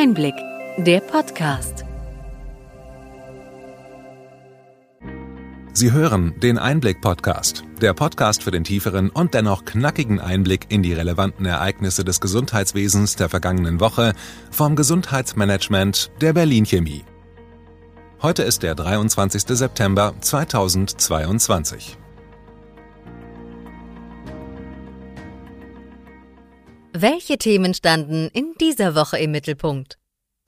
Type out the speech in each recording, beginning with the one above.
Einblick, der Podcast. Sie hören den Einblick-Podcast, der Podcast für den tieferen und dennoch knackigen Einblick in die relevanten Ereignisse des Gesundheitswesens der vergangenen Woche vom Gesundheitsmanagement der Berlin Chemie. Heute ist der 23. September 2022. Welche Themen standen in dieser Woche im Mittelpunkt?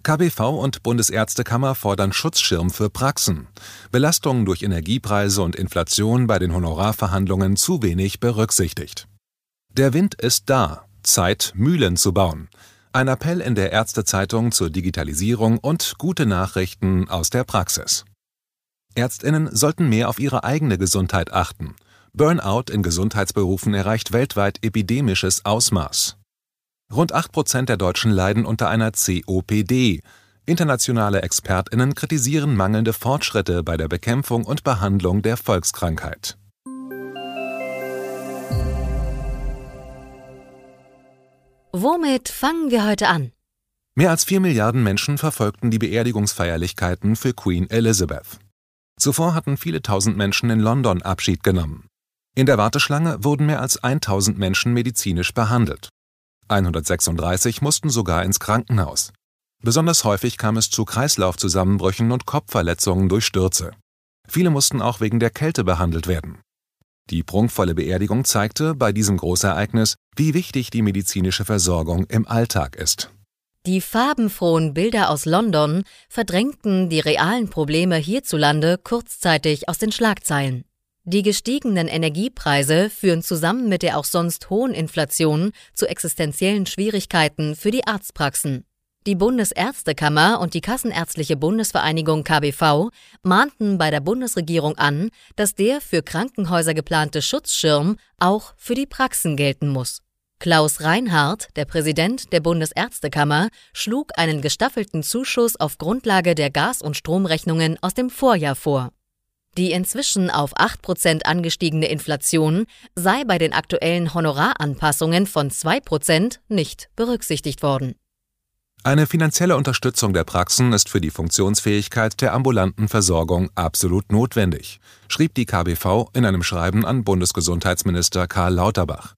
KBV und Bundesärztekammer fordern Schutzschirm für Praxen. Belastungen durch Energiepreise und Inflation bei den Honorarverhandlungen zu wenig berücksichtigt. Der Wind ist da. Zeit, Mühlen zu bauen. Ein Appell in der Ärztezeitung zur Digitalisierung und gute Nachrichten aus der Praxis. Ärztinnen sollten mehr auf ihre eigene Gesundheit achten. Burnout in Gesundheitsberufen erreicht weltweit epidemisches Ausmaß. Rund 8 Prozent der Deutschen leiden unter einer COPD. Internationale ExpertInnen kritisieren mangelnde Fortschritte bei der Bekämpfung und Behandlung der Volkskrankheit. Womit fangen wir heute an? Mehr als 4 Milliarden Menschen verfolgten die Beerdigungsfeierlichkeiten für Queen Elizabeth. Zuvor hatten viele tausend Menschen in London Abschied genommen. In der Warteschlange wurden mehr als 1000 Menschen medizinisch behandelt. 136 mussten sogar ins Krankenhaus. Besonders häufig kam es zu Kreislaufzusammenbrüchen und Kopfverletzungen durch Stürze. Viele mussten auch wegen der Kälte behandelt werden. Die prunkvolle Beerdigung zeigte bei diesem Großereignis, wie wichtig die medizinische Versorgung im Alltag ist. Die farbenfrohen Bilder aus London verdrängten die realen Probleme hierzulande kurzzeitig aus den Schlagzeilen. Die gestiegenen Energiepreise führen zusammen mit der auch sonst hohen Inflation zu existenziellen Schwierigkeiten für die Arztpraxen. Die Bundesärztekammer und die Kassenärztliche Bundesvereinigung KBV mahnten bei der Bundesregierung an, dass der für Krankenhäuser geplante Schutzschirm auch für die Praxen gelten muss. Klaus Reinhardt, der Präsident der Bundesärztekammer, schlug einen gestaffelten Zuschuss auf Grundlage der Gas- und Stromrechnungen aus dem Vorjahr vor. Die inzwischen auf 8% angestiegene Inflation sei bei den aktuellen Honoraranpassungen von 2% nicht berücksichtigt worden. Eine finanzielle Unterstützung der Praxen ist für die Funktionsfähigkeit der ambulanten Versorgung absolut notwendig, schrieb die KBV in einem Schreiben an Bundesgesundheitsminister Karl Lauterbach.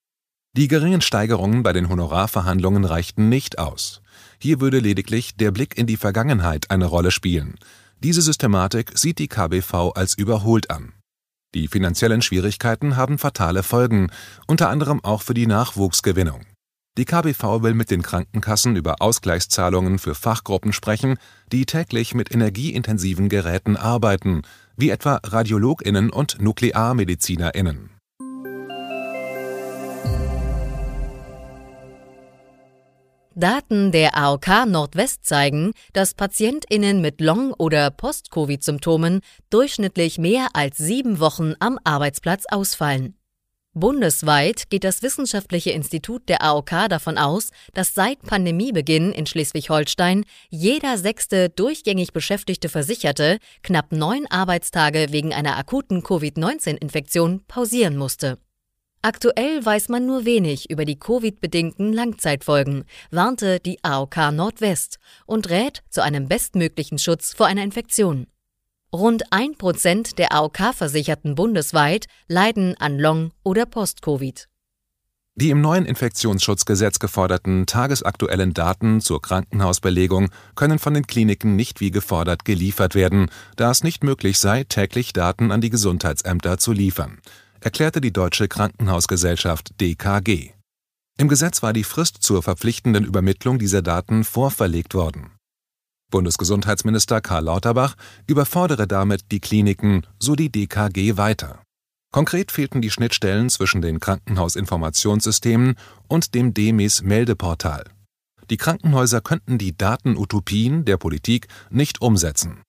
Die geringen Steigerungen bei den Honorarverhandlungen reichten nicht aus. Hier würde lediglich der Blick in die Vergangenheit eine Rolle spielen. Diese Systematik sieht die KBV als überholt an. Die finanziellen Schwierigkeiten haben fatale Folgen, unter anderem auch für die Nachwuchsgewinnung. Die KBV will mit den Krankenkassen über Ausgleichszahlungen für Fachgruppen sprechen, die täglich mit energieintensiven Geräten arbeiten, wie etwa Radiologinnen und Nuklearmedizinerinnen. Daten der AOK Nordwest zeigen, dass PatientInnen mit Long- oder Post-Covid-Symptomen durchschnittlich mehr als sieben Wochen am Arbeitsplatz ausfallen. Bundesweit geht das Wissenschaftliche Institut der AOK davon aus, dass seit Pandemiebeginn in Schleswig-Holstein jeder sechste durchgängig beschäftigte Versicherte knapp neun Arbeitstage wegen einer akuten Covid-19-Infektion pausieren musste. Aktuell weiß man nur wenig über die Covid-bedingten Langzeitfolgen, warnte die AOK Nordwest und rät zu einem bestmöglichen Schutz vor einer Infektion. Rund ein Prozent der AOK-Versicherten bundesweit leiden an Long- oder Post-Covid. Die im neuen Infektionsschutzgesetz geforderten tagesaktuellen Daten zur Krankenhausbelegung können von den Kliniken nicht wie gefordert geliefert werden, da es nicht möglich sei, täglich Daten an die Gesundheitsämter zu liefern erklärte die Deutsche Krankenhausgesellschaft DKG. Im Gesetz war die Frist zur verpflichtenden Übermittlung dieser Daten vorverlegt worden. Bundesgesundheitsminister Karl Lauterbach überfordere damit die Kliniken, so die DKG weiter. Konkret fehlten die Schnittstellen zwischen den Krankenhausinformationssystemen und dem DEMIS Meldeportal. Die Krankenhäuser könnten die Datenutopien der Politik nicht umsetzen.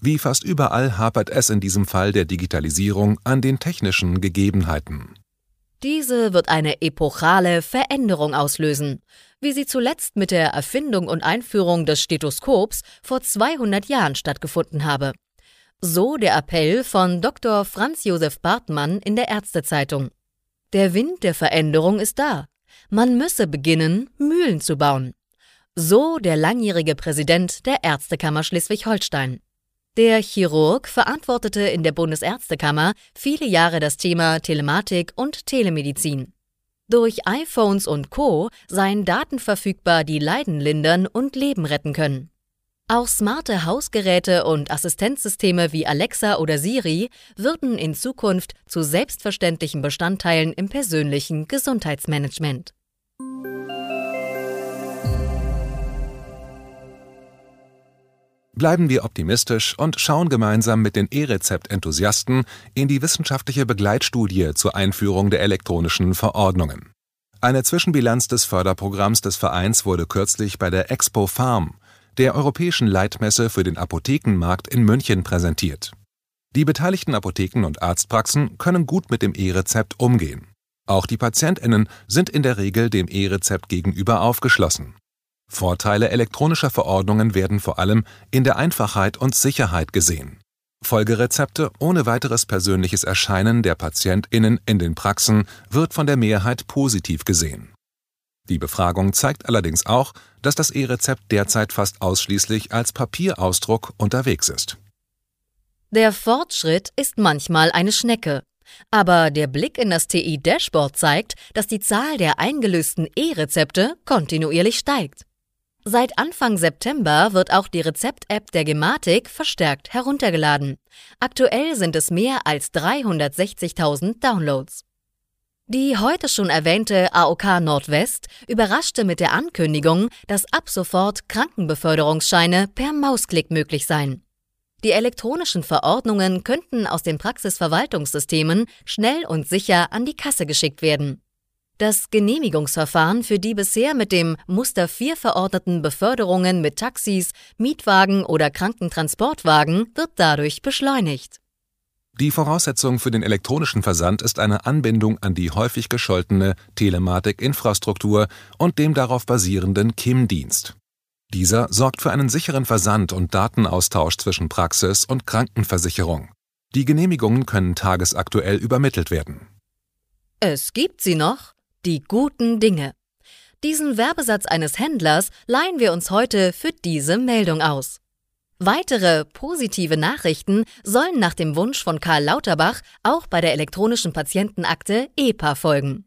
Wie fast überall hapert es in diesem Fall der Digitalisierung an den technischen Gegebenheiten. Diese wird eine epochale Veränderung auslösen, wie sie zuletzt mit der Erfindung und Einführung des Stethoskops vor 200 Jahren stattgefunden habe. So der Appell von Dr. Franz Josef Bartmann in der Ärztezeitung. Der Wind der Veränderung ist da. Man müsse beginnen, Mühlen zu bauen. So der langjährige Präsident der Ärztekammer Schleswig-Holstein. Der Chirurg verantwortete in der Bundesärztekammer viele Jahre das Thema Telematik und Telemedizin. Durch iPhones und Co. seien Daten verfügbar, die Leiden lindern und Leben retten können. Auch smarte Hausgeräte und Assistenzsysteme wie Alexa oder Siri würden in Zukunft zu selbstverständlichen Bestandteilen im persönlichen Gesundheitsmanagement. Bleiben wir optimistisch und schauen gemeinsam mit den E-Rezept-Enthusiasten in die wissenschaftliche Begleitstudie zur Einführung der elektronischen Verordnungen. Eine Zwischenbilanz des Förderprogramms des Vereins wurde kürzlich bei der Expo Farm, der europäischen Leitmesse für den Apothekenmarkt in München präsentiert. Die beteiligten Apotheken und Arztpraxen können gut mit dem E-Rezept umgehen. Auch die Patientinnen sind in der Regel dem E-Rezept gegenüber aufgeschlossen. Vorteile elektronischer Verordnungen werden vor allem in der Einfachheit und Sicherheit gesehen. Folgerezepte ohne weiteres persönliches Erscheinen der Patientinnen in den Praxen wird von der Mehrheit positiv gesehen. Die Befragung zeigt allerdings auch, dass das E-Rezept derzeit fast ausschließlich als Papierausdruck unterwegs ist. Der Fortschritt ist manchmal eine Schnecke. Aber der Blick in das TI-Dashboard zeigt, dass die Zahl der eingelösten E-Rezepte kontinuierlich steigt. Seit Anfang September wird auch die Rezept-App der Gematik verstärkt heruntergeladen. Aktuell sind es mehr als 360.000 Downloads. Die heute schon erwähnte AOK Nordwest überraschte mit der Ankündigung, dass ab sofort Krankenbeförderungsscheine per Mausklick möglich seien. Die elektronischen Verordnungen könnten aus den Praxisverwaltungssystemen schnell und sicher an die Kasse geschickt werden. Das Genehmigungsverfahren für die bisher mit dem Muster 4 verordneten Beförderungen mit Taxis, Mietwagen oder Krankentransportwagen wird dadurch beschleunigt. Die Voraussetzung für den elektronischen Versand ist eine Anbindung an die häufig gescholtene Telematik-Infrastruktur und dem darauf basierenden KIM-Dienst. Dieser sorgt für einen sicheren Versand und Datenaustausch zwischen Praxis und Krankenversicherung. Die Genehmigungen können tagesaktuell übermittelt werden. Es gibt sie noch, die guten Dinge. Diesen Werbesatz eines Händlers leihen wir uns heute für diese Meldung aus. Weitere positive Nachrichten sollen nach dem Wunsch von Karl Lauterbach auch bei der elektronischen Patientenakte EPA folgen.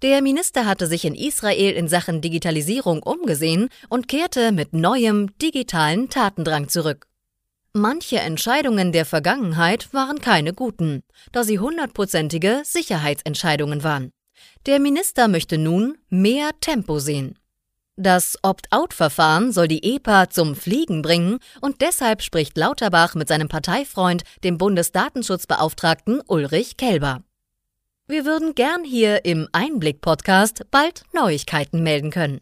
Der Minister hatte sich in Israel in Sachen Digitalisierung umgesehen und kehrte mit neuem digitalen Tatendrang zurück. Manche Entscheidungen der Vergangenheit waren keine guten, da sie hundertprozentige Sicherheitsentscheidungen waren. Der Minister möchte nun mehr Tempo sehen. Das Opt-out-Verfahren soll die EPA zum Fliegen bringen und deshalb spricht Lauterbach mit seinem Parteifreund, dem Bundesdatenschutzbeauftragten Ulrich Kelber. Wir würden gern hier im Einblick-Podcast bald Neuigkeiten melden können.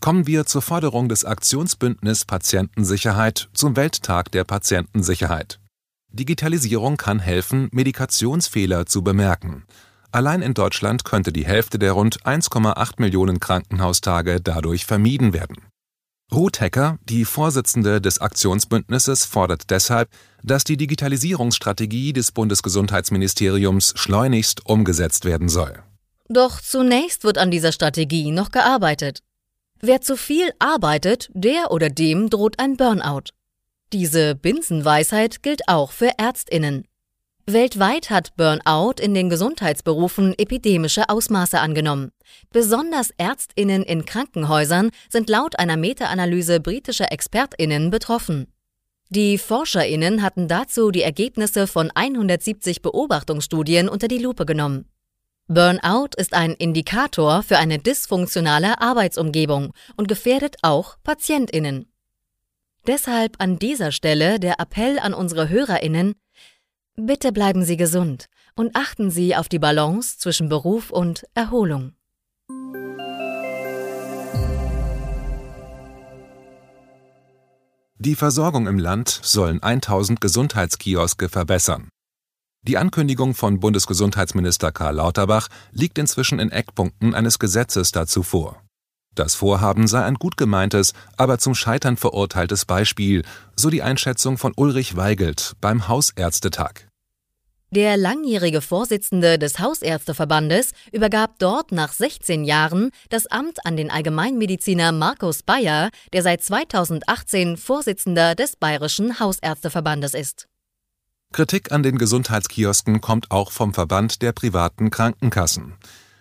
Kommen wir zur Forderung des Aktionsbündnis Patientensicherheit zum Welttag der Patientensicherheit. Digitalisierung kann helfen, Medikationsfehler zu bemerken. Allein in Deutschland könnte die Hälfte der rund 1,8 Millionen Krankenhaustage dadurch vermieden werden. Ruth Hecker, die Vorsitzende des Aktionsbündnisses, fordert deshalb, dass die Digitalisierungsstrategie des Bundesgesundheitsministeriums schleunigst umgesetzt werden soll. Doch zunächst wird an dieser Strategie noch gearbeitet. Wer zu viel arbeitet, der oder dem droht ein Burnout. Diese Binsenweisheit gilt auch für Ärztinnen. Weltweit hat Burnout in den Gesundheitsberufen epidemische Ausmaße angenommen. Besonders Ärztinnen in Krankenhäusern sind laut einer Meta-Analyse britischer Expertinnen betroffen. Die Forscherinnen hatten dazu die Ergebnisse von 170 Beobachtungsstudien unter die Lupe genommen. Burnout ist ein Indikator für eine dysfunktionale Arbeitsumgebung und gefährdet auch Patientinnen. Deshalb an dieser Stelle der Appell an unsere Hörerinnen, Bitte bleiben Sie gesund und achten Sie auf die Balance zwischen Beruf und Erholung. Die Versorgung im Land sollen 1000 Gesundheitskioske verbessern. Die Ankündigung von Bundesgesundheitsminister Karl Lauterbach liegt inzwischen in Eckpunkten eines Gesetzes dazu vor. Das Vorhaben sei ein gut gemeintes, aber zum Scheitern verurteiltes Beispiel, so die Einschätzung von Ulrich Weigelt beim Hausärztetag. Der langjährige Vorsitzende des Hausärzteverbandes übergab dort nach 16 Jahren das Amt an den Allgemeinmediziner Markus Bayer, der seit 2018 Vorsitzender des Bayerischen Hausärzteverbandes ist. Kritik an den Gesundheitskiosken kommt auch vom Verband der privaten Krankenkassen.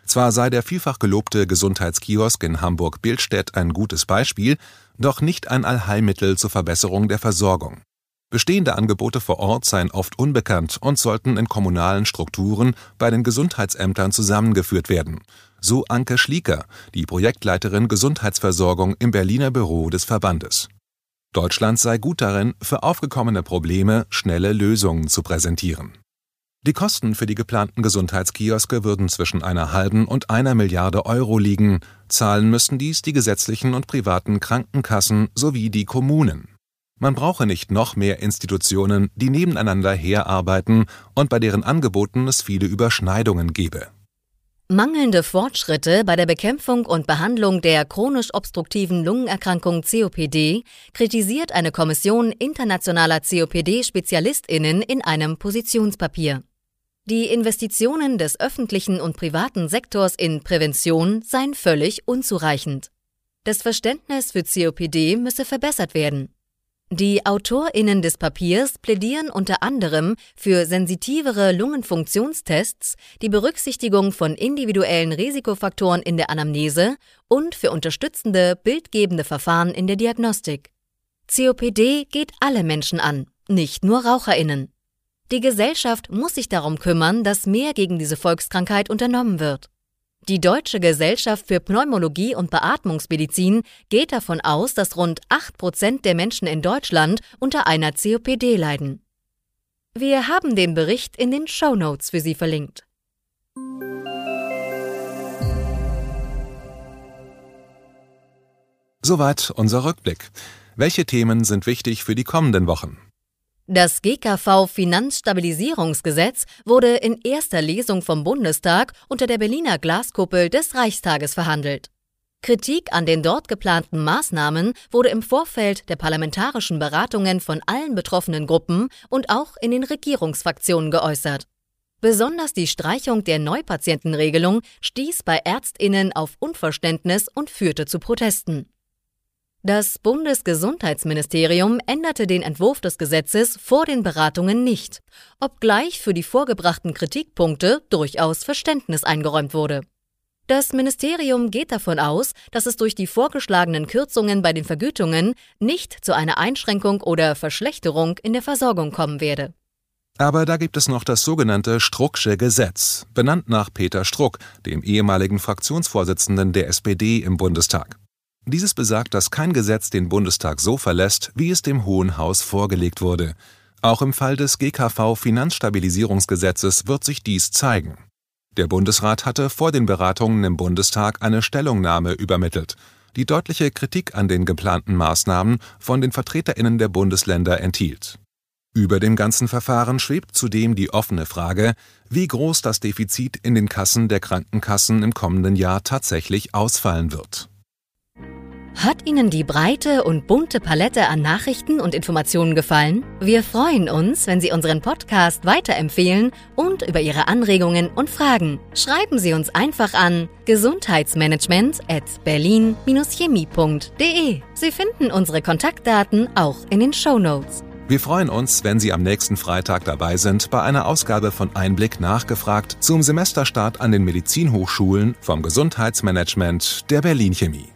Zwar sei der vielfach gelobte Gesundheitskiosk in Hamburg-Bildstedt ein gutes Beispiel, doch nicht ein Allheilmittel zur Verbesserung der Versorgung. Bestehende Angebote vor Ort seien oft unbekannt und sollten in kommunalen Strukturen bei den Gesundheitsämtern zusammengeführt werden. So Anke Schlieker, die Projektleiterin Gesundheitsversorgung im Berliner Büro des Verbandes. Deutschland sei gut darin, für aufgekommene Probleme schnelle Lösungen zu präsentieren. Die Kosten für die geplanten Gesundheitskioske würden zwischen einer halben und einer Milliarde Euro liegen. Zahlen müssten dies die gesetzlichen und privaten Krankenkassen sowie die Kommunen. Man brauche nicht noch mehr Institutionen, die nebeneinander herarbeiten und bei deren Angeboten es viele Überschneidungen gebe. Mangelnde Fortschritte bei der Bekämpfung und Behandlung der chronisch obstruktiven Lungenerkrankung COPD kritisiert eine Kommission internationaler COPD-Spezialistinnen in einem Positionspapier. Die Investitionen des öffentlichen und privaten Sektors in Prävention seien völlig unzureichend. Das Verständnis für COPD müsse verbessert werden. Die AutorInnen des Papiers plädieren unter anderem für sensitivere Lungenfunktionstests, die Berücksichtigung von individuellen Risikofaktoren in der Anamnese und für unterstützende, bildgebende Verfahren in der Diagnostik. COPD geht alle Menschen an, nicht nur RaucherInnen. Die Gesellschaft muss sich darum kümmern, dass mehr gegen diese Volkskrankheit unternommen wird. Die Deutsche Gesellschaft für Pneumologie und Beatmungsmedizin geht davon aus, dass rund 8 Prozent der Menschen in Deutschland unter einer COPD leiden. Wir haben den Bericht in den Show Notes für Sie verlinkt. Soweit unser Rückblick. Welche Themen sind wichtig für die kommenden Wochen? Das GKV-Finanzstabilisierungsgesetz wurde in erster Lesung vom Bundestag unter der Berliner Glaskuppel des Reichstages verhandelt. Kritik an den dort geplanten Maßnahmen wurde im Vorfeld der parlamentarischen Beratungen von allen betroffenen Gruppen und auch in den Regierungsfraktionen geäußert. Besonders die Streichung der Neupatientenregelung stieß bei Ärztinnen auf Unverständnis und führte zu Protesten. Das Bundesgesundheitsministerium änderte den Entwurf des Gesetzes vor den Beratungen nicht, obgleich für die vorgebrachten Kritikpunkte durchaus Verständnis eingeräumt wurde. Das Ministerium geht davon aus, dass es durch die vorgeschlagenen Kürzungen bei den Vergütungen nicht zu einer Einschränkung oder Verschlechterung in der Versorgung kommen werde. Aber da gibt es noch das sogenannte Strucksche Gesetz, benannt nach Peter Struck, dem ehemaligen Fraktionsvorsitzenden der SPD im Bundestag. Dieses besagt, dass kein Gesetz den Bundestag so verlässt, wie es dem Hohen Haus vorgelegt wurde. Auch im Fall des GKV Finanzstabilisierungsgesetzes wird sich dies zeigen. Der Bundesrat hatte vor den Beratungen im Bundestag eine Stellungnahme übermittelt, die deutliche Kritik an den geplanten Maßnahmen von den Vertreterinnen der Bundesländer enthielt. Über dem ganzen Verfahren schwebt zudem die offene Frage, wie groß das Defizit in den Kassen der Krankenkassen im kommenden Jahr tatsächlich ausfallen wird. Hat Ihnen die breite und bunte Palette an Nachrichten und Informationen gefallen? Wir freuen uns, wenn Sie unseren Podcast weiterempfehlen und über Ihre Anregungen und Fragen. Schreiben Sie uns einfach an gesundheitsmanagement at berlin-chemie.de. Sie finden unsere Kontaktdaten auch in den Show Notes. Wir freuen uns, wenn Sie am nächsten Freitag dabei sind bei einer Ausgabe von Einblick nachgefragt zum Semesterstart an den Medizinhochschulen vom Gesundheitsmanagement der Berlin Chemie.